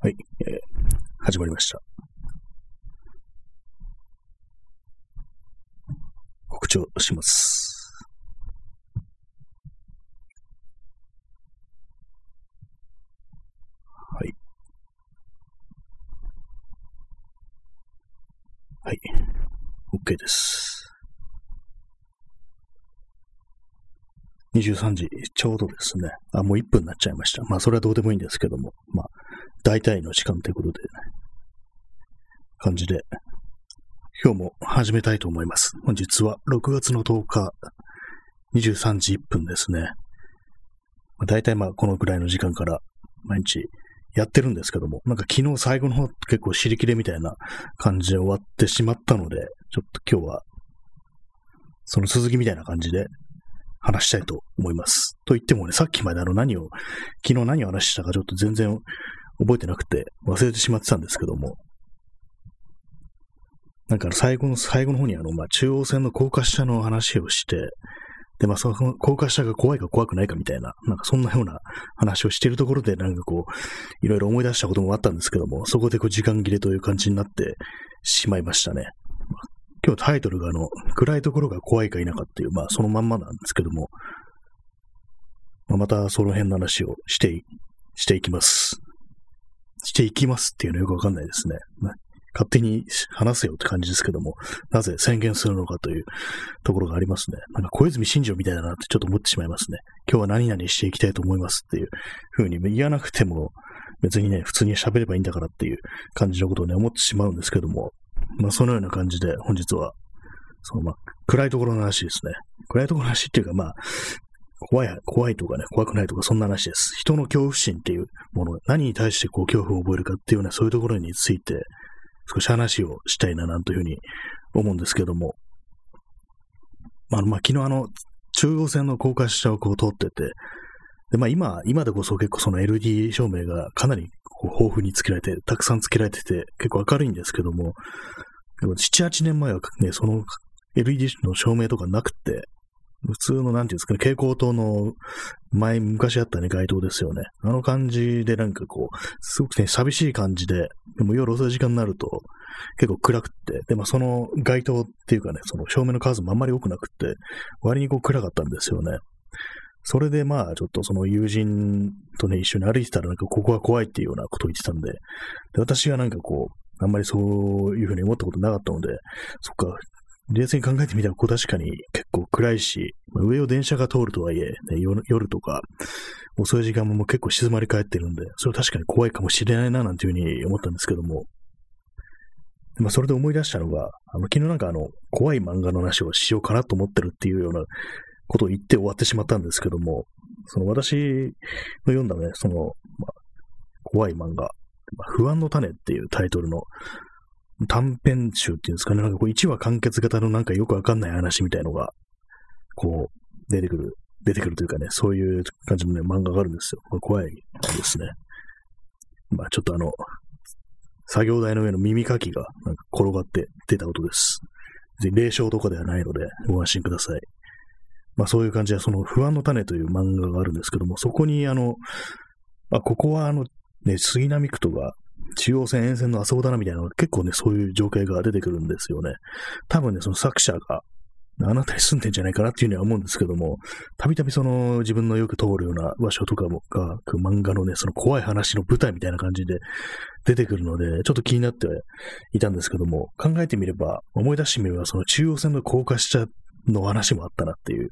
はい、えー始まりました。告知をします。はい。はい。OK です。23時ちょうどですね。あ、もう1分になっちゃいました。まあ、それはどうでもいいんですけども。まあ、大体の時間ということで、感じで、今日も始めたいと思います。本日は6月の10日、23時1分ですね。まあ、大体まあこのくらいの時間から毎日やってるんですけども、なんか昨日最後の方結構尻切れみたいな感じで終わってしまったので、ちょっと今日はその続きみたいな感じで話したいと思います。と言ってもね、さっきまであの何を、昨日何を話したかちょっと全然覚えてなくて忘れてしまってたんですけども、なんか最後の最後の方にあの、まあ、中央線の高架下の話をして、で、まあ、その高架下が怖いか怖くないかみたいな、なんかそんなような話をしているところで、なんかこう、いろいろ思い出したこともあったんですけども、そこでこう時間切れという感じになってしまいましたね。まあ今日タイトルがあの、暗いところが怖いか否かっていう、まあそのまんまなんですけども、まあ、またその辺の話をして、していきます。していきますっていうのよくわかんないですね。勝手に話せよって感じですけども、なぜ宣言するのかというところがありますね。なんか小泉進次郎みたいだなってちょっと思ってしまいますね。今日は何々していきたいと思いますっていうふうに言わなくても、別にね、普通に喋ればいいんだからっていう感じのことをね、思ってしまうんですけども、まあそのような感じで本日は、そのまあ暗いところの話ですね。暗いところの話っていうかまあ、怖い、怖いとかね、怖くないとか、そんな話です。人の恐怖心っていうもの、何に対してこう恐怖を覚えるかっていうね、そういうところについて、少し話をしたいな、なんというふうに思うんですけども、まあ、まあ、昨日あの、中央線の高架下をこう通ってて、で、まあ今、今でこそ結構その LED 照明がかなりこう豊富につけられて、たくさんつけられてて、結構明るいんですけども、でも7、8年前はね、その LED の照明とかなくて、普通の、なんていうんですかね、蛍光灯の前、昔あったね、街灯ですよね。あの感じでなんかこう、すごくね、寂しい感じで、でも夜遅い時間になると結構暗くって、で、まあその街灯っていうかね、その照明の数もあんまり多くなくって、割にこう暗かったんですよね。それでまあちょっとその友人とね、一緒に歩いてたらなんかここが怖いっていうようなことを言ってたんで、で私がなんかこう、あんまりそういうふうに思ったことなかったので、そっか、冷静に考えてみたら、ここ確かに結構暗いし、まあ上を電車が通るとはいえ、ね、夜夜とか、遅い時間も結構静まり返ってるんで、それは確かに怖いかもしれないな、なんていうふうに思ったんですけども、まあ、それで思い出したのが、あの、昨日なんかあの、怖い漫画の話をしようかなと思ってるっていうようなことを言って終わってしまったんですけども、その私の読んだね、その、まあ、怖い漫画、不安の種っていうタイトルの短編集っていうんですかね、なんかこう1話完結型のなんかよくわかんない話みたいのが、こう、出てくる、出てくるというかね、そういう感じのね、漫画があるんですよ。これ怖いですね。まあちょっとあの、作業台の上の耳かきがなんか転がって出た音です。別に霊障とかではないので、ご安心ください。まあそういう感じで、その不安の種という漫画があるんですけども、そこにあの、あ、ここはあの、ね、杉並区とか、中央線沿線のあそこだなみたいな、結構ね、そういう情景が出てくるんですよね。多分ね、その作者が、あなたに住んでんじゃないかなっていうふうには思うんですけども、たびたびその自分のよく通るような場所とかもが、漫画のね、その怖い話の舞台みたいな感じで出てくるので、ちょっと気になっていたんですけども、考えてみれば、思い出してみれば、その中央線の高架下の話もあったなっていう。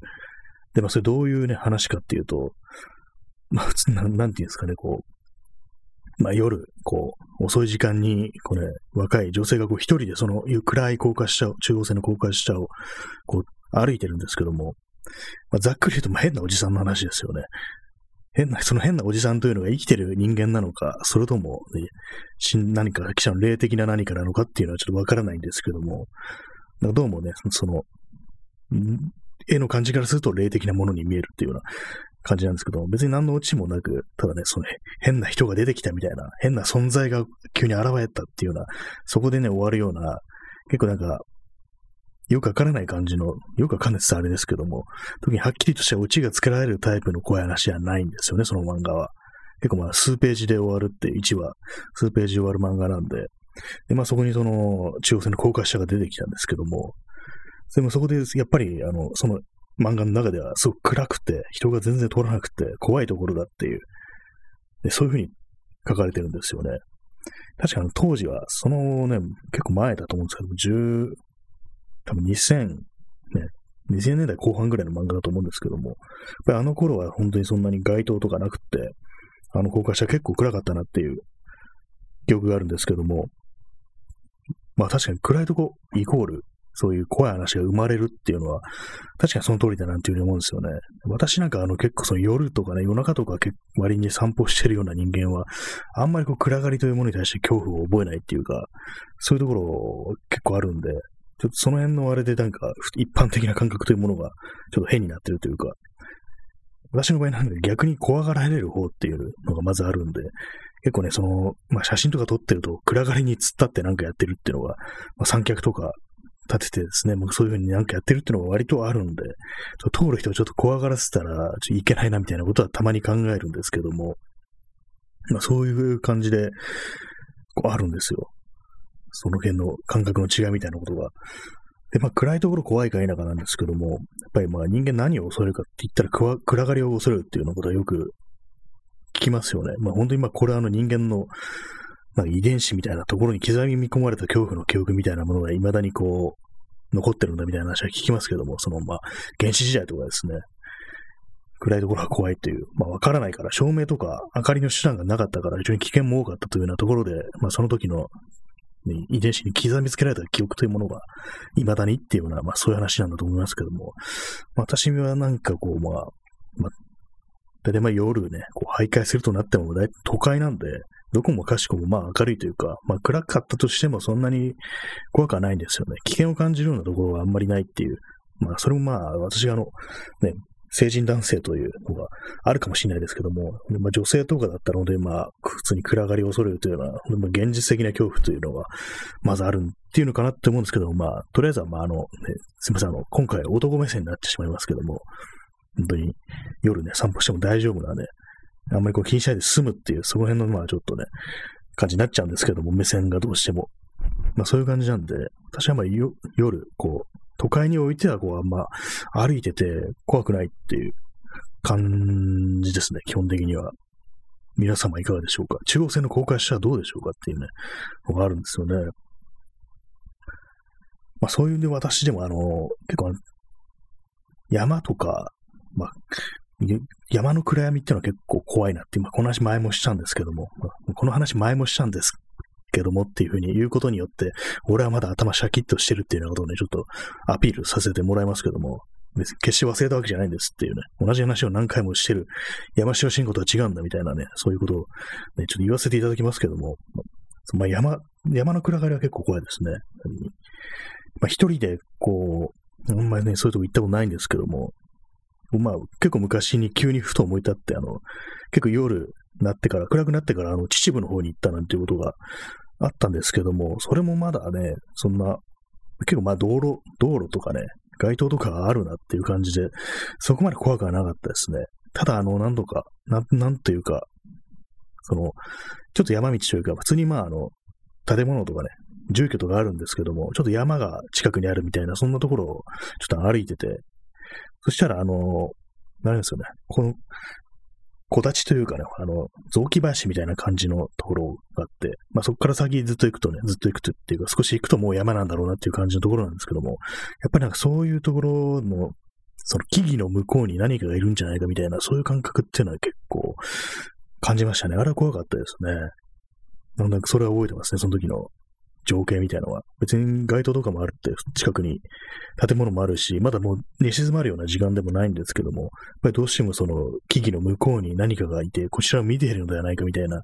で、まあ、それどういうね、話かっていうと、まあ、普通な、なんていうんですかね、こう、まあ、夜、こう、遅い時間に、これ、若い女性がこう一人でその暗い高架下を、中央線の高架下を、こう、歩いてるんですけども、まあ、ざっくり言うと、まあ、変なおじさんの話ですよね。変な、その変なおじさんというのが生きてる人間なのか、それとも、ね、何か、記者の霊的な何かなのかっていうのはちょっとわからないんですけども、なんかどうもね、その、絵の感じからすると霊的なものに見えるっていうような感じなんですけど、別に何のオチもなく、ただね、その変な人が出てきたみたいな、変な存在が急に現れたっていうような、そこでね、終わるような、結構なんか、よくわからない感じの、よくわかんないってあれですけども、特にはっきりとしたオチがつけられるタイプの怖い話じゃないんですよね、その漫画は。結構まあ数ページで終わるって1話、数ページで終わる漫画なんで、で、まあそこにその中央線の高架下が出てきたんですけども、でもそこでやっぱりあの、その漫画の中ではすごく暗くて、人が全然通らなくて怖いところだっていう、でそういうふうに書かれてるんですよね。確かに当時は、そのね、結構前だと思うんですけど、10、多分2000、ね、2000年代後半ぐらいの漫画だと思うんですけども、やっぱりあの頃は本当にそんなに街灯とかなくって、あの高架下結構暗かったなっていう記憶があるんですけども、まあ確かに暗いとこイコールそういう怖い話が生まれるっていうのは、確かにその通りだなっていうふうに思うんですよね。私なんかあの結構その夜とかね、夜中とか割に散歩してるような人間は、あんまりこう暗がりというものに対して恐怖を覚えないっていうか、そういうところ結構あるんで、ちょっとその辺のあれでなんか一般的な感覚というものがちょっと変になってるというか、私の場合なんで逆に怖がられる方っていうのがまずあるんで、結構ね、その、まあ、写真とか撮ってると暗がりに突っ立ってなんかやってるっていうのが、まあ、三脚とか立ててですね、もうそういうふうになんかやってるっていうのが割とあるんで、通る人をちょっと怖がらせたら、ちょいけないなみたいなことはたまに考えるんですけども、まあそういう感じで、こうあるんですよ。その辺の感覚の違いみたいなことが。で、まあ暗いところ怖いか否かなんですけども、やっぱりまあ人間何を恐れるかって言ったら暗がりを恐れるっていうようなことはよく聞きますよね。まあ本当にまあこれはあの人間のなんか遺伝子みたいなところに刻み込まれた恐怖の記憶みたいなものが未だにこう、残ってるんだみたいな話は聞きますけども、そのまあ、原始時代とかですね、暗いところが怖いという、まあわからないから、照明とか明かりの手段がなかったから非常に危険も多かったというようなところで、まあその時の、遺伝子に刻みつけられた記憶というものが未だにっていうような、まあそういう話なんだと思いますけども、まあ、私はなんかこう、まあ、まあ、大体まあ夜ね、こう徘徊するとなっても、都会なんで、どこもかしこもまあ明るいというか、まあ暗かったとしてもそんなに怖くはないんですよね。危険を感じるようなところはあんまりないっていう。まあそれもまあ私があの、ね、成人男性というのがあるかもしれないですけども、まあ、女性とかだったので、まあ、普通に暗がりを恐れるというような、まあ、現実的な恐怖というのが、まずあるっていうのかなって思うんですけども、まあ、とりあえずは、まあ、あの、ね、すみません、あの、今回男目線になってしまいますけども、本当に夜ね、散歩しても大丈夫なね、あんまりこう気にしないで済むっていう、その辺のまあちょっとね、感じになっちゃうんですけども、目線がどうしても。まあそういう感じなんで、私はまあ夜、こう、都会においてはこう、あんま歩いてて怖くないっていう感じですね、基本的には。皆様いかがでしょうか中央線の高架下はどうでしょうかっていうね、のがあるんですよね。まあそういうんで私でもあの、結構山とか、まあ、山の暗闇っていうのは結構怖いなって、まあ、この話前もしたんですけども、この話前もしたんですけどもっていうふうに言うことによって、俺はまだ頭シャキッとしてるっていうようなことをね、ちょっとアピールさせてもらいますけども、別に決して忘れたわけじゃないんですっていうね、同じ話を何回もしてる。山城慎吾とは違うんだみたいなね、そういうことをね、ちょっと言わせていただきますけども、まあ、山、山の暗がりは結構怖いですね。まあ、一人でこう、あんまりね、そういうとこ行ったことないんですけども、まあ、結構昔に急にふと思い立って、あの、結構夜なってから、暗くなってから、あの、秩父の方に行ったなんていうことがあったんですけども、それもまだね、そんな、結構まあ道路、道路とかね、街灯とかあるなっていう感じで、そこまで怖くはなかったですね。ただ、あの、何度か、なん、なんというか、その、ちょっと山道というか、普通にまあ、あの、建物とかね、住居とかあるんですけども、ちょっと山が近くにあるみたいな、そんなところをちょっと歩いてて、そしたら、あの、何ですよね、この、木立というかね、あの、雑木林みたいな感じのところがあって、まあそこから先ずっと行くとね、ずっと行くとっていうか、少し行くともう山なんだろうなっていう感じのところなんですけども、やっぱりなんかそういうところの、その木々の向こうに何かがいるんじゃないかみたいな、そういう感覚っていうのは結構感じましたね。あれは怖かったですね。なんかそれは覚えてますね、その時の情景みたいなのは。別に街灯とかもあるって、近くに建物もあるし、まだもう寝静まるような時間でもないんですけども、やっぱりどうしてもその木々の向こうに何かがいて、こちらを見ているのではないかみたいな、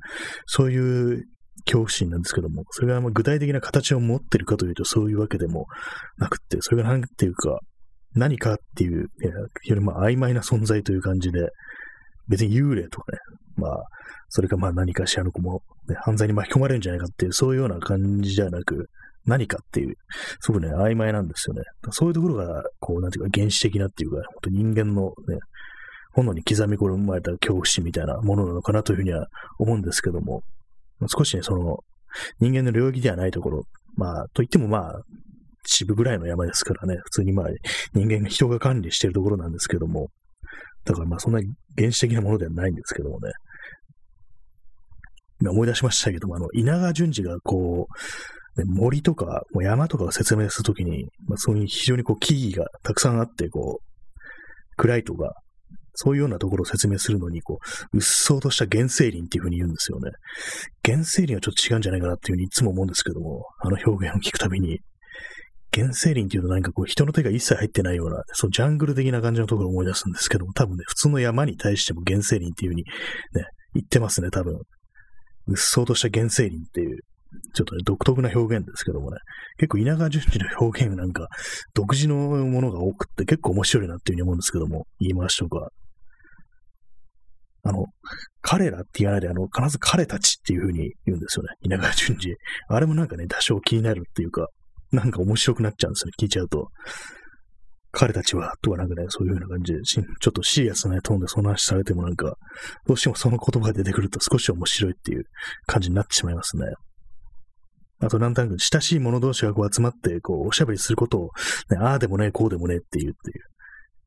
そういう恐怖心なんですけども、それがま具体的な形を持ってるかというとそういうわけでもなくって、それが何ていうか、何かっていう、非常にまあ曖昧な存在という感じで、別に幽霊とかね、まあ、それかまあ何かしらの子も、ね、犯罪に巻き込まれるんじゃないかっていう、そういうような感じじゃなく、何かっていう、すごくね、曖昧なんですよね。そういうところが、こう、なんていうか、原始的なっていうか、本当人間のね、本能に刻み込まれた恐怖心みたいなものなのかなというふうには思うんですけども、少しね、その、人間の領域ではないところ、まあ、といってもまあ、秩父ぐらいの山ですからね、普通にまあ、人間が人が管理しているところなんですけども、だからまあ、そんな原始的なものではないんですけどもね。今思い出しましたけども、あの、稲川淳二がこう、森とか山とかを説明するときに、まあ、そういう非常にこう木々がたくさんあって、こう、暗いとか、そういうようなところを説明するのに、こう、うっそうとした原生林っていうふうに言うんですよね。原生林はちょっと違うんじゃないかなっていうふうにいつも思うんですけども、あの表現を聞くたびに、原生林っていうとなんかこう人の手が一切入ってないような、そうジャングル的な感じのところを思い出すんですけども、多分ね、普通の山に対しても原生林っていうふうにね、言ってますね、多分。うっそうとした原生林っていう、ちょっとね、独特な表現ですけどもね、結構稲川淳二の表現なんか、独自のものが多くって結構面白いなっていうふうに思うんですけども、言い回しとか。あの、彼らって言わないで、あの、必ず彼たちっていうふうに言うんですよね。稲川淳二。あれもなんかね、多少気になるっていうか、なんか面白くなっちゃうんですよね、聞いちゃうと。彼たちは、とかなんかね、そういう風な感じで、ちょっとシリアスな、ね、トーンでその話されてもなんか、どうしてもその言葉が出てくると少し面白いっていう感じになってしまいますね。あと、なんとなく親しい者同士がこう集まって、こう、おしゃべりすることを、ね、ああでもね、こうでもねえっていうっていう。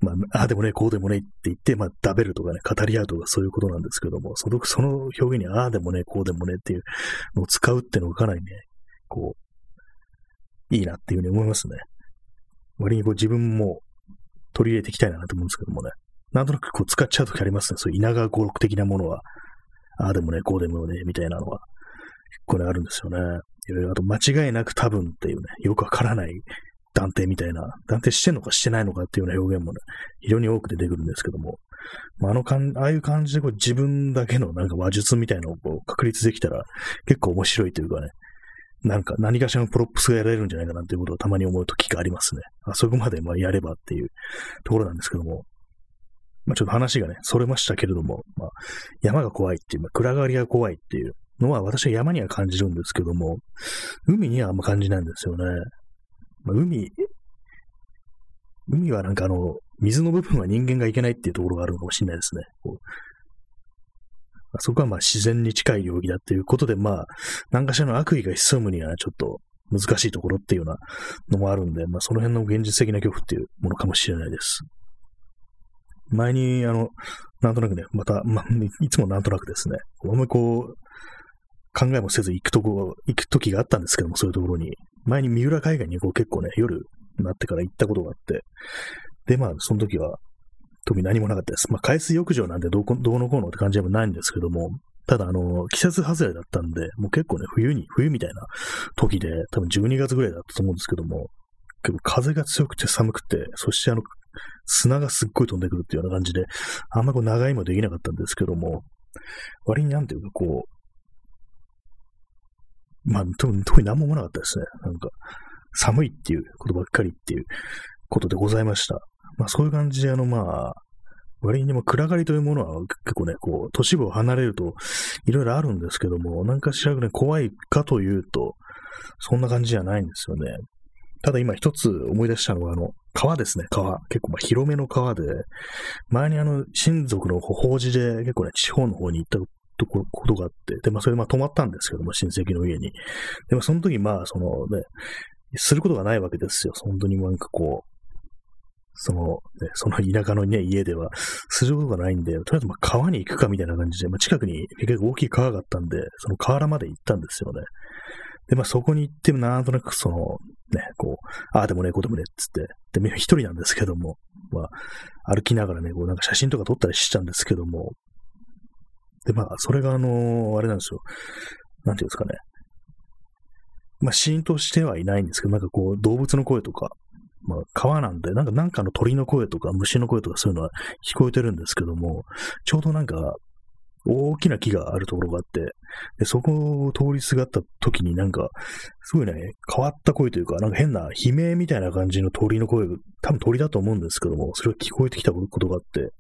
まあ、ああでもね、こうでもねえって言って、まあ、食べるとかね、語り合うとかそういうことなんですけども、そのその表現に、ああでもね、こうでもねっていうのを使うっていうのがかなりね、こう、いいなっていうふうに思いますね。割にこう自分も取り入れていきたいなと思うんですけどもね。なんとなくこう使っちゃうときありますね。そういう稲川語録的なものは。ああでもね、こうでもね、みたいなのは。これあるんですよね。いろいろあと間違いなく多分っていうね、よくわからない断定みたいな、断定してんのかしてないのかっていうような表現もね、非常に多く出てくるんですけども、まあ、あのかん、ああいう感じでこう自分だけのなんか話術みたいなのをこう確立できたら結構面白いというかね、なんか何かしらのプロップスがやられるんじゃないかなっていうことをたまに思う時がありますね。あそこまでまあやればっていうところなんですけども、まあちょっと話がね、それましたけれども、まあ山が怖いっていう、まあ暗がりが怖いっていうのは私は山には感じるんですけども、海にはあんま感じないんですよね。まあ、海、海はなんかあの、水の部分は人間がいけないっていうところがあるのかもしれないですね。こうそこはまあ自然に近い領域だっていうことで、まあ、何かしらの悪意が潜むにはちょっと難しいところっていうようなのもあるんで、まあその辺の現実的な恐怖っていうものかもしれないです。前に、あの、なんとなくね、また、まあ、いつもなんとなくですね、あんまりこう、考えもせず行くとこ、行く時があったんですけども、そういうところに。前に三浦海岸にこう結構ね、夜になってから行ったことがあって、で、まあ、その時は、特に何もなかったです。まあ、海水浴場なんでどうどうのこうのって感じでもないんですけども、ただ、あの、季節外れだったんで、もう結構ね、冬に、冬みたいな時で、多分12月ぐらいだったと思うんですけども、結構風が強くて寒くて、そしてあの、砂がすっごい飛んでくるっていうような感じで、あんまこう長いもできなかったんですけども、割になんていうかこう、まあ、特に、特に何も思わなかったですね。なんか、寒いっていうことばっかりっていうことでございました。まあそういう感じで、あのまあ、割にも暗がりというものは結構ね、こう、都市部を離れるといろいろあるんですけども、なんかしらね、怖いかというと、そんな感じじゃないんですよね。ただ今一つ思い出したのが、あの、川ですね、川。結構まあ広めの川で、前にあの、親族の法事で結構ね、地方の方に行ったとこことがあって、で、まあそれまあ泊まったんですけども、親戚の家に。でもその時まあ、そのね、することがないわけですよ。本当になんかこう、その、ね、その田舎のね、家では、することがないんで、とりあえずまあ川に行くかみたいな感じで、まあ、近くに結構大きい川があったんで、その河原まで行ったんですよね。で、まあそこに行って、なんとなくその、ね、こう、ああでもね、こうでもね、つって、で、一人なんですけども、まあ、歩きながらね、こうなんか写真とか撮ったりしたんですけども、で、まあ、それがあのー、あれなんですよ。なんていうんですかね。まあ、シーンとしてはいないんですけど、なんかこう、動物の声とか、まあ、川なんで、なんか、なんかの鳥の声とか虫の声とかそういうのは聞こえてるんですけども、ちょうどなんか、大きな木があるところがあって、でそこを通りすがった時になんか、すごいね、変わった声というか、なんか変な悲鳴みたいな感じの鳥の声、多分鳥だと思うんですけども、それが聞こえてきたことがあって、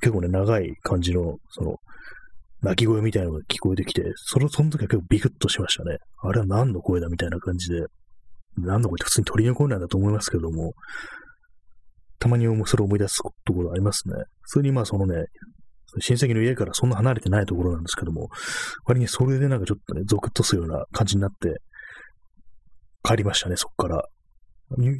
結構ね、長い感じの、その、鳴き声みたいなのが聞こえてきて、その、その時は結構ビクッとしましたね。あれは何の声だみたいな感じで。何の声って普通に鳥の声なんだと思いますけども、たまにそれを思い出すところありますね。普通にまあそのね、親戚の家からそんな離れてないところなんですけども、割にそれでなんかちょっとね、ゾクッとするような感じになって、帰りましたね、そこから。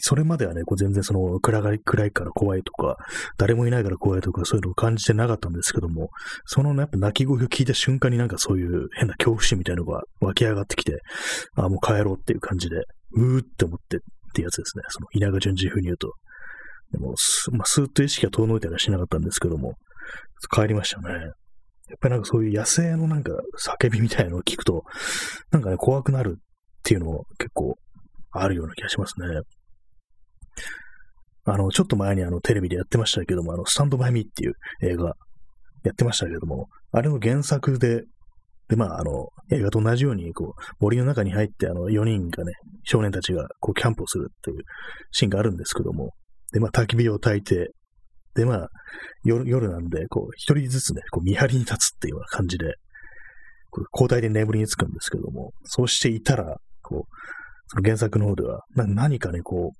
それまではね、こう全然その暗がり、暗いから怖いとか、誰もいないから怖いとか、そういうのを感じてなかったんですけども、そのね、やっぱ鳴き声を聞いた瞬間になんかそういう変な恐怖心みたいなのが湧き上がってきて、あ、もう帰ろうっていう感じで、うーって思ってってやつですね。その稲川淳二風に言うと。でも、まあ、スーッと意識が遠のいたりはしなかったんですけども、帰りましたね。やっぱりなんかそういう野生のなんか叫びみたいなのを聞くと、なんかね、怖くなるっていうのも結構あるような気がしますね。あの、ちょっと前にあの、テレビでやってましたけども、あの、スタンドバイミーっていう映画やってましたけども、あれの原作で、で、まあ、あの、映画と同じように、こう、森の中に入って、あの、4人がね、少年たちが、こう、キャンプをするっていうシーンがあるんですけども、で、まあ、焚き火を焚いて、で、まあ、夜、夜なんで、こう、一人ずつね、こう、見張りに立つっていうような感じで、交代で眠りにつくんですけども、そうしていたら、こう、その原作の方では、何かね、こ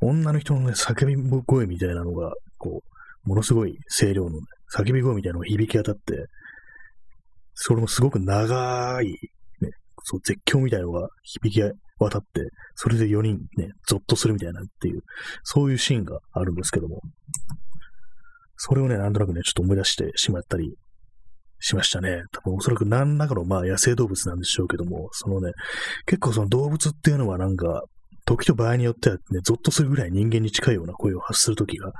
う、女の人のね、叫び声みたいなのが、こう、ものすごい声量の、ね、叫び声みたいなのが響き当たって、それもすごく長い、ね、そう、絶叫みたいなのが響き渡って、それで4人ね、ゾッとするみたいなっていう、そういうシーンがあるんですけども、それをね、なんとなくね、ちょっと思い出してしまったりしましたね。多分おそらく何らかのまあ野生動物なんでしょうけども、そのね、結構その動物っていうのはなんか、時と場合によってはね、ゾッとするぐらい人間に近いような声を発する時が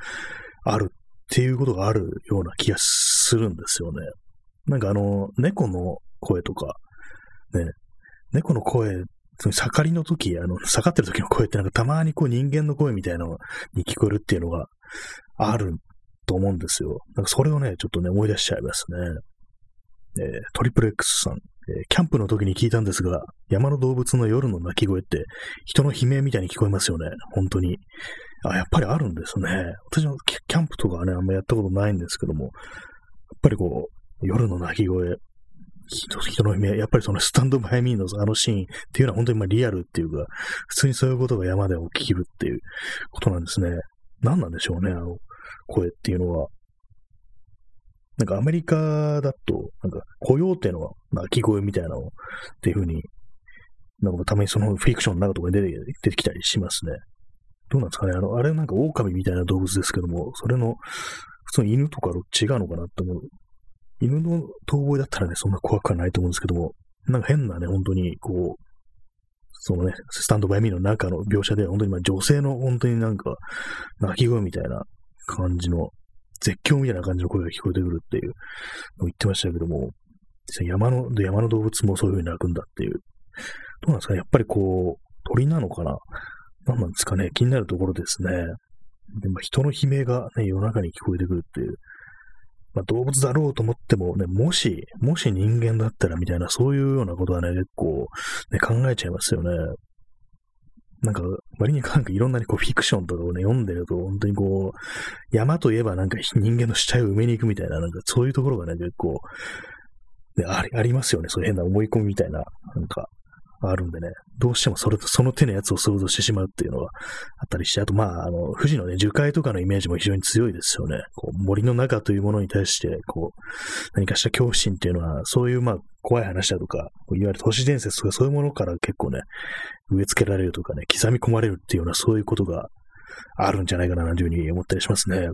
あるっていうことがあるような気がするんですよね。なんかあの、猫の声とか、ね、猫の声、その盛りの時、あの、盛ってる時の声ってなんかたまにこう人間の声みたいなのに聞こえるっていうのがあると思うんですよ。なんかそれをね、ちょっとね、思い出しちゃいますね。えー、トリプル X さん、えー、キャンプの時に聞いたんですが、山の動物の夜の鳴き声って人の悲鳴みたいに聞こえますよね。本当に。あ、やっぱりあるんですね。私もキャンプとかはね、あんまやったことないんですけども、やっぱりこう、夜の鳴き声、人の悲鳴、やっぱりそのスタンドバイミーのあのシーンっていうのは本当にまあリアルっていうか、普通にそういうことが山で起きるっていうことなんですね。何なんでしょうね、あの声っていうのは。なんかアメリカだと、なんか、コヨーテのは鳴き声みたいなのっていう風に、なんかたまにそのフィクションの中とかに出て出てきたりしますね。どうなんですかねあの、あれなんか狼みたいな動物ですけども、それの、普通に犬とか違うのかなって思う。犬の遠吠えだったらね、そんな怖くはないと思うんですけども、なんか変なね、本当にこう、そのね、スタンドバイミーの中の描写で、本当にまあ女性の本当になんか、鳴き声みたいな感じの絶叫みたいな感じの声が聞こえてくるっていうのを言ってましたけども、山の、山の動物もそういう風に鳴くんだっていう。どうなんですかねやっぱりこう、鳥なのかな何なんですかね気になるところですね。でも人の悲鳴がね、夜中に聞こえてくるっていう。まあ、動物だろうと思ってもね、もし、もし人間だったらみたいな、そういうようなことはね、結構、ね、考えちゃいますよね。なんか、割になんかいろんな、ね、こうフィクションとかをね、読んでると、本当にこう、山といえばなんか人間の死体を埋めに行くみたいな、なんかそういうところがね、結構、ね、ありありますよね。そういう変な思い込みみたいな、なんか、あるんでね、どうしてもそれと、その手のやつを想像してしまうっていうのはあったりして、あとまあ、あの、富士のね、樹海とかのイメージも非常に強いですよね。こう森の中というものに対して、こう、何かした恐怖心っていうのは、そういうまあ、怖い話だとか、いわゆる都市伝説とかそういうものから結構ね、植え付けられるとかね、刻み込まれるっていうようなそういうことがあるんじゃないかな、なんていうふうに思ったりしますね。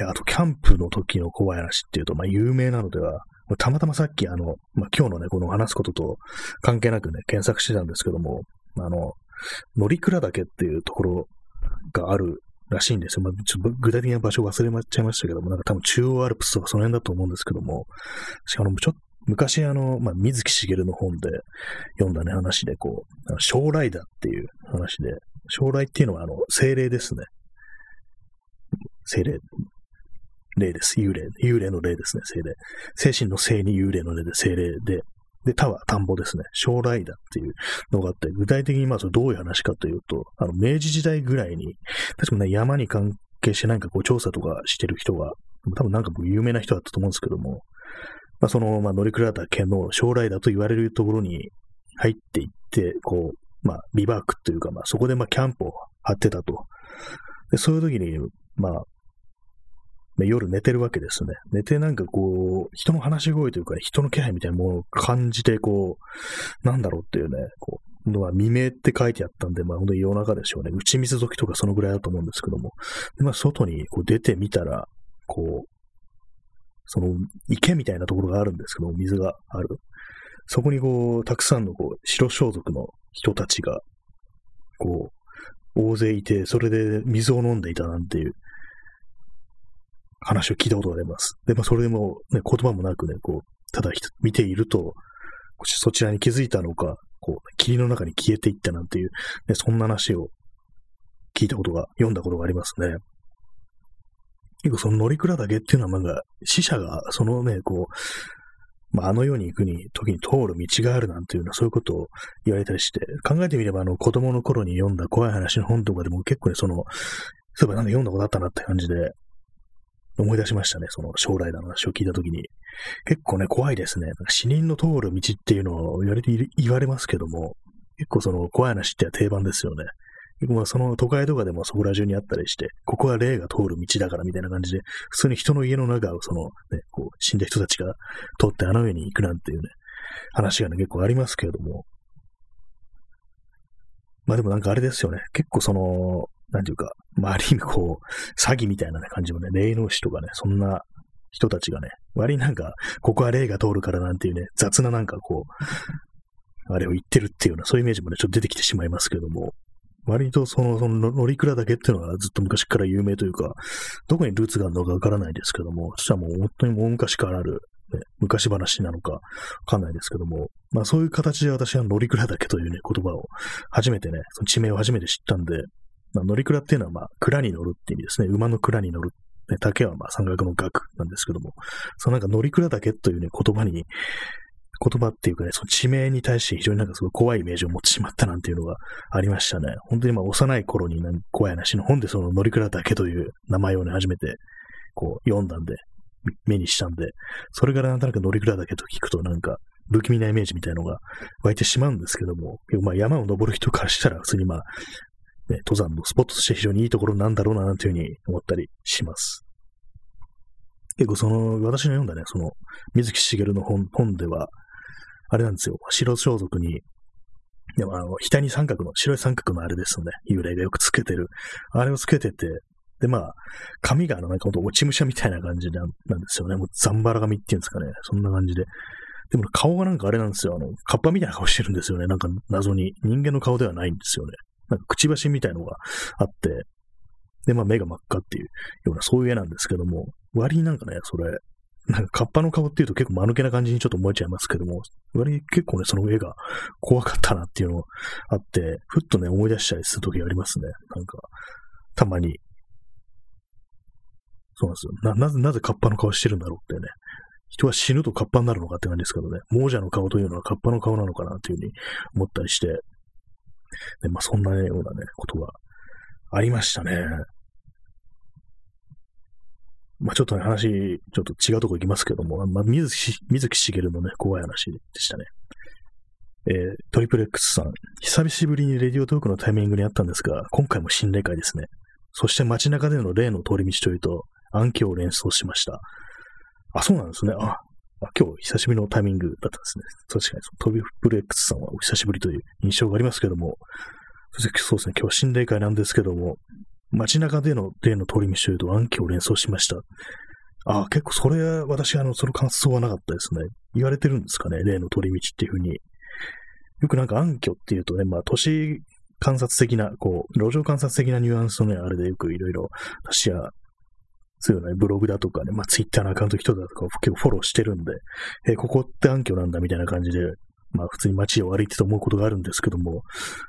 あと、キャンプの時の怖い話っていうと、まあ、有名なのでは、たまたまさっき、あの、まあ、今日のね、この話すことと関係なくね、検索してたんですけども、あの、乗鞍岳っていうところがあるらしいんですよ。まあ、ちょっと具体的な場所忘れちゃいましたけども、なんか多分中央アルプスとかその辺だと思うんですけども、しかもちょっと昔あの、まあ、水木しげるの本で読んだね、話で、こう、将来だっていう話で、将来っていうのはあの、精霊ですね。精霊。霊です。幽霊。幽霊の霊ですね、精霊。精神の精に幽霊の霊で精霊で、で、田は田んぼですね。将来だっていうのがあって、具体的にまあそれどういう話かというと、あの、明治時代ぐらいに、確かね、山に関係してなんかこう調査とかしてる人が、多分なんか有名な人だったと思うんですけども、まあ、その、まあ、乗鞍岳の将来だと言われるところに入っていって、こう、まあ、ビバークというか、まあ、そこでまあ、キャンプを張ってたと。で、そういう時に、まあ、夜寝てるわけですね。寝てなんかこう、人の話し声というか、人の気配みたいなものを感じて、こう、なんだろうっていうね、こう、まあ、未明って書いてあったんで、まあ本当に夜中でしょうね。打ち水時とかそのぐらいだと思うんですけども。で、まあ外にこう出てみたら、こう、その池みたいなところがあるんですけども、水がある。そこにこう、たくさんのこう、白装束の人たちが、こう、大勢いて、それで水を飲んでいたなんていう話を聞いたことがあります。で、まあ、それでも、ね、言葉もなくね、こう、ただ見ていると、そちらに気づいたのか、こう、霧の中に消えていったなんていう、ね、そんな話を聞いたことが、読んだことがありますね。結構その乗鞍岳っていうのはなんか、死者がそのね、こう、まあ、あの世に行くに、時に通る道があるなんていうのは、そういうことを言われたりして、考えてみれば、あの、子供の頃に読んだ怖い話の本とかでも結構ね、その、そういえばなんか読んだことあったなって感じで、思い出しましたね。その将来の話を聞いたときに。結構ね、怖いですね。死人の通る道っていうのを言われて言われますけども、結構その怖い話って定番ですよね。結構その都会とかでもそこら中にあったりして、ここは霊が通る道だからみたいな感じで、普通に人の家の中をそのね、こう死んだ人たちが通ってあの上に行くなんていうね、話がね、結構ありますけれども。まあでもなんかあれですよね。結構その、なんていうか、まあ、ある意味こう、詐欺みたいな、感じもね、霊能師とかね、そんな人たちがね、割になんか、ここは霊が通るからなんていうね、雑ななんかこう、あれを言ってるっていうような、そういうイメージもね、ちょっと出てきてしまいますけども、割とその、その乗鞍岳っていうのはずっと昔から有名というか、どこにルーツがあるのかわからないですけども、そしたらもう本当にもう昔からある、ね、昔話なのかわかんないですけども、まあそういう形で私は乗鞍岳というね、言葉を初めてね、その地名を初めて知ったんで、まあ、乗鞍っていうのは、まあ、蔵に乗るって意味ですね。馬の蔵に乗る。ね、竹はまあ山岳の岳なんですけども、そのなんか乗鞍岳というね、言葉に、言葉っていうかね、その地名に対して非常になんかすごい怖いイメージを持ってしまったなんていうのがありましたね。本当にまあ幼い頃になん怖い話の本でその乗鞍岳という名前をね、初めてこう読んだんで、目にしたんで、それからなんとなく乗鞍岳と聞くとなんか不気味なイメージみたいなのが湧いてしまうんですけども、まあ山を登る人からしたら普通にまあね、登山のスポットとして非常にいいところなんだろうな、なんていうふうに思ったりします。結構その、私の読んだね、その、水木しげるの本本では、あれなんですよ、白装束に、でもあの、額に三角の、白い三角のあれですよね、幽霊がよくつけてる。あれをつけてて、で、まあ、髪があの、なんかほんと落ち武者みたいな感じなんですよね。もうザンバラ髪っていうんですかね。そんな感じで。でも顔がなんかあれなんですよ。あの、カッパみたいな顔してるんですよね。なんか謎に。人間の顔ではないんですよね。なんかくちばしみたいのがあって、で、まあ目が真っ赤っていうような、そういう絵なんですけども、割になんかね、それ、なんかカッパの顔っていうと結構間抜けな感じにちょっと思えちゃいますけども、割に結構ね、その絵が怖かったなっていうのがあって、ふっとね、思い出したりする時がありますね。なんか、たまに。そうなんですよ。な、なぜ、なぜカッパの顔してるんだろうってね。人は死ぬとカッパになるのかって感じですけどね。亡者の顔というのはカッパの顔なのかなというふうに思ったりして、で、まあ、そんなようなね、ことがありましたね。まあ、ちょっとね、話、ちょっと違うとこ行きますけども、まあ、水木水木しげるのね、怖い話でしたね。えー、トリプレックスさん、久しぶりにレディオトークのタイミングにあったんですが、今回も心霊会ですね。そして街中での例の通り道というと、暗記を連想しました。あ、そうなんですね。あ今日久しぶりのタイミングだったんですね。確かに、トビプレックスさんはお久しぶりという印象がありますけども、そうですね、今日は心霊会なんですけども、街中での例の通り道というと暗記を連想しました。ああ、結構それ、私、あの、その感想はなかったですね。言われてるんですかね、例の通り道っていうふうに。よくなんか暗渠っていうとね、まあ、都市観察的な、こう、路上観察的なニュアンスのね、あれでよくいろいろ、私はそういうね、ブログだとかね、まあ、ツイッターのアカウント人だとかを結構フォローしてるんで、えー、ここって暗渠なんだみたいな感じで、まあ、普通に街を歩いてて思うことがあるんですけども、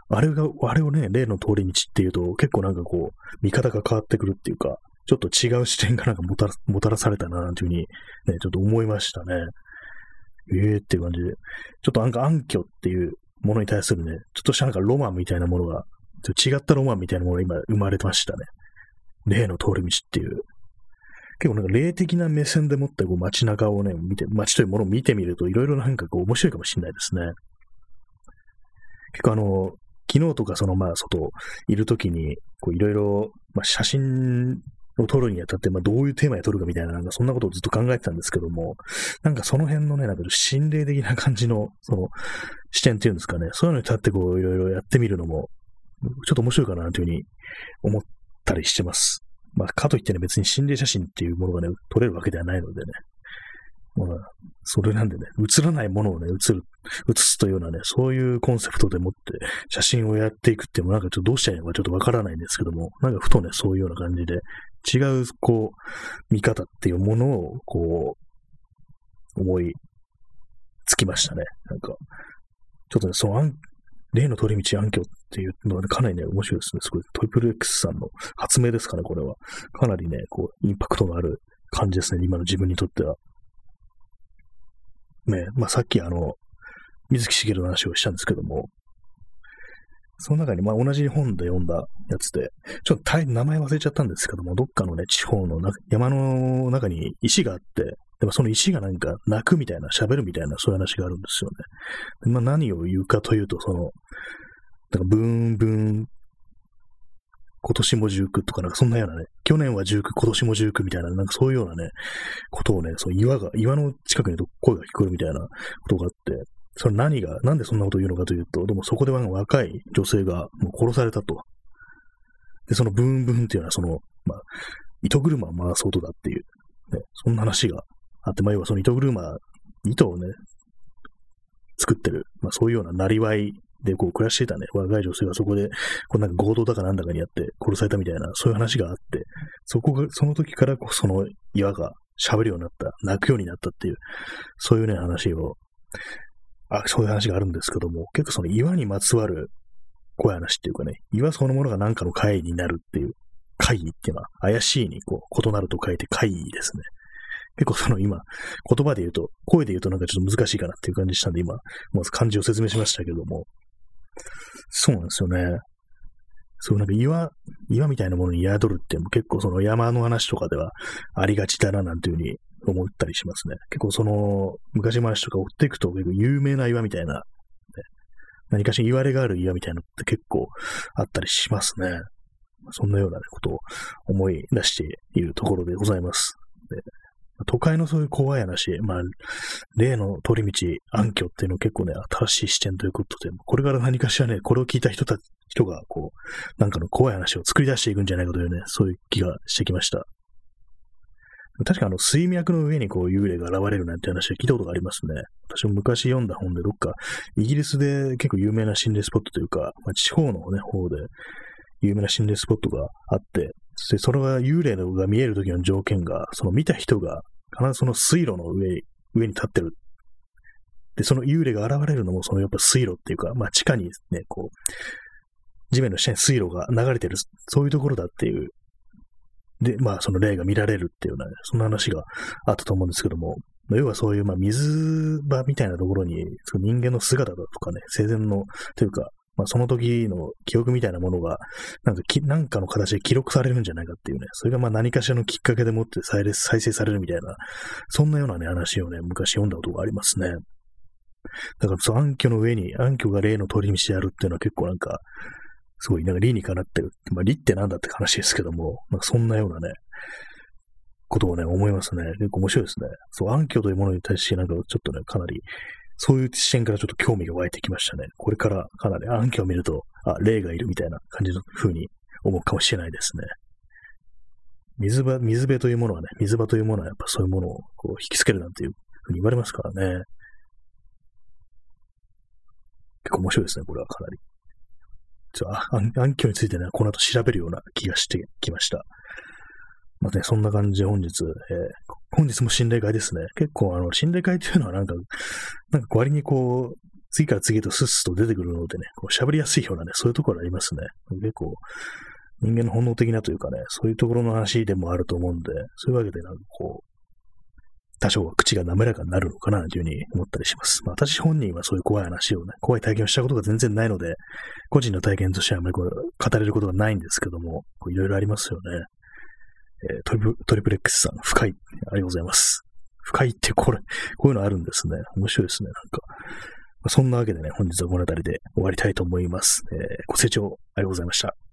あれが、あれをね、例の通り道っていうと、結構なんかこう、見方が変わってくるっていうか、ちょっと違う視点がなんかもたらもたらされたな、なんていうふうに、ね、ちょっと思いましたね。ええー、っていう感じで、ちょっとなんか暗渠っていうものに対するね、ちょっとしたなんかロマンみたいなものが、ちょっと違ったロマンみたいなものが今生まれてましたね。例の通り道っていう。結構なんか霊的な目線でもってこう街中をね、見て、街というものを見てみると、いろいろなんかこう面白いかもしれないですね。結構あの、昨日とかそのまあ外いるときに、こういろいろ、まあ写真を撮るにあたって、まあどういうテーマで撮るかみたいな、なんかそんなことをずっと考えてたんですけども、なんかその辺のね、なんか心霊的な感じの、その視点っていうんですかね、そういうのに立ってこういろいろやってみるのも、ちょっと面白いかなというふうに思ったりしてます。まあかといってね、別に心霊写真っていうものがね、撮れるわけではないのでね、まあ、それなんでね、映らないものをね、映る、映すというようなね、そういうコンセプトでもって写真をやっていくっていうのもなんかちょっとどうしたらいいのかちょっとわからないんですけども、なんかふとね、そういうような感じで、違う、こう、見方っていうものを、こう、思いつきましたね。なんか、ちょっとね、その例の通り道暗渠っていうのは、ね、かなりね、面白いですね。すごい、トリプル X さんの発明ですかね、これは。かなりね、こう、インパクトのある感じですね、今の自分にとっては。ね、まあ、さっきあの、水木しげるの話をしたんですけども、その中に、まあ、同じ本で読んだやつで、ちょっと名前忘れちゃったんですけども、どっかのね、地方の山の中に石があって、でもその石がなんか泣くみたいな、喋るみたいな、そういう話があるんですよね。まあ、何を言うかというと、その、なんかブーンブーン、今年も19とかなんかそんなようなね、去年は19、今年も19みたいな、なんかそういうようなね、ことをね、その岩が、岩の近くに声が聞こえるみたいなことがあって、それ何が、なんでそんなことを言うのかというと、でもそこでは若い女性がもう殺されたと。で、そのブーンブーンっていうのは、その、まあ、糸車を回す音だっていう、ね、そんな話があって、まあ、要はその糸車、糸をね、作ってる、まあ、そういうようななりわいでこう暮らしてたね、若い女性がそこで、こうなんか強盗だかなんだかにやって殺されたみたいな、そういう話があって、そこが、その時からこうその岩が喋るようになった、泣くようになったっていう、そういうね、話を、あ、そういう話があるんですけども、結構その岩にまつわる怖い話っていうかね、岩そのものが何かの怪異になるっていう、怪異っていうのは怪しいにこう異なると書いて怪異ですね。結構その今、言葉で言うと、声で言うとなんかちょっと難しいかなっていう感じしたんで、今、まず漢字を説明しましたけども、そうなんですよね。そうなんか岩、岩みたいなものに宿るっても結構その山の話とかではありがちだななんていうふうに思ったりしますね。結構その昔話とか追っていくと結構有名な岩みたいな、ね、何かしら言われがある岩みたいなのって結構あったりしますね。そんなような、ことを思い出しているところでございます。で都会のそういう怖い話、まあ、例の通り道、暗渠っていうの結構ね、新しい視点ということで、これから何かしらね、これを聞いた人たち、人が、こう、なんかの怖い話を作り出していくんじゃないかというね、そういう気がしてきました。確かあの、水脈の上にこう幽霊が現れるなんて話は聞いたことがありますね。私も昔読んだ本でどっか、イギリスで結構有名な心霊スポットというか、まあ、地方のね、方で有名な心霊スポットがあって、で、それが幽霊のが見える時の条件が、その見た人が必ずその水路の上、上に立ってる。で、その幽霊が現れるのも、そのやっぱ水路っていうか、まあ地下にね、こう、地面の下に水路が流れてる、そういうところだっていう。で、まあその霊が見られるっていうような、そんな話があったと思うんですけども、要はそういう、まあ、水場みたいなところに、人間の姿だとかね、生前の、というか、まあ、その時の記憶みたいなものが、なんかき、なんかの形で記録されるんじゃないかっていうね、それがまあ何かしらのきっかけでもって再再生されるみたいな、そんなようなね、話をね、昔読んだことがありますね。だから、そう、暗渠の上に、暗渠が例の通り道であるっていうのは結構なんか、すごい、なんか理にかなってる。まあ、理ってなんだって話ですけども、まあ、そんなようなね、ことをね、思いますね。結構面白いですね。そう、暗渠というものに対して、なんかちょっとね、かなりそういう視点からちょっと興味が湧いてきましたね。これからかなり暗記を見ると、あ、霊がいるみたいな感じの風に思うかもしれないですね。水場、水辺というものはね、水場というものはやっぱそういうものをこう引きつけるなんていうふうに言われますからね。結構面白いですね、これはかなり。ちょ暗暗記についてね、この後調べるような気がしてきました。まあね、そんな感じで本日、えー、本日も心霊会ですね。結構あの、心霊会っていうのはなんか、なんか割にこう、次から次へとスッスッと出てくるのでね、こう喋りやすいようなね、そういうところありますね。結構、人間の本能的なというかね、そういうところの話でもあると思うんで、そういうわけでなんかこう、多少は口が滑らかになるのかなというふうに思ったりします。まあ、私本人はそういう怖い話をね、怖い体験をしたことが全然ないので、個人の体験としてはあまりこれ語れることがないんですけども、いろいろありますよね。え、トリプトリプレックスさん、深い。ありがとうございます。深いってこれ、こういうのあるんですね。面白いですね。なんか、そんなわけでね、本日はこの辺りで終わりたいと思います。えーご清聴ありがとうございました。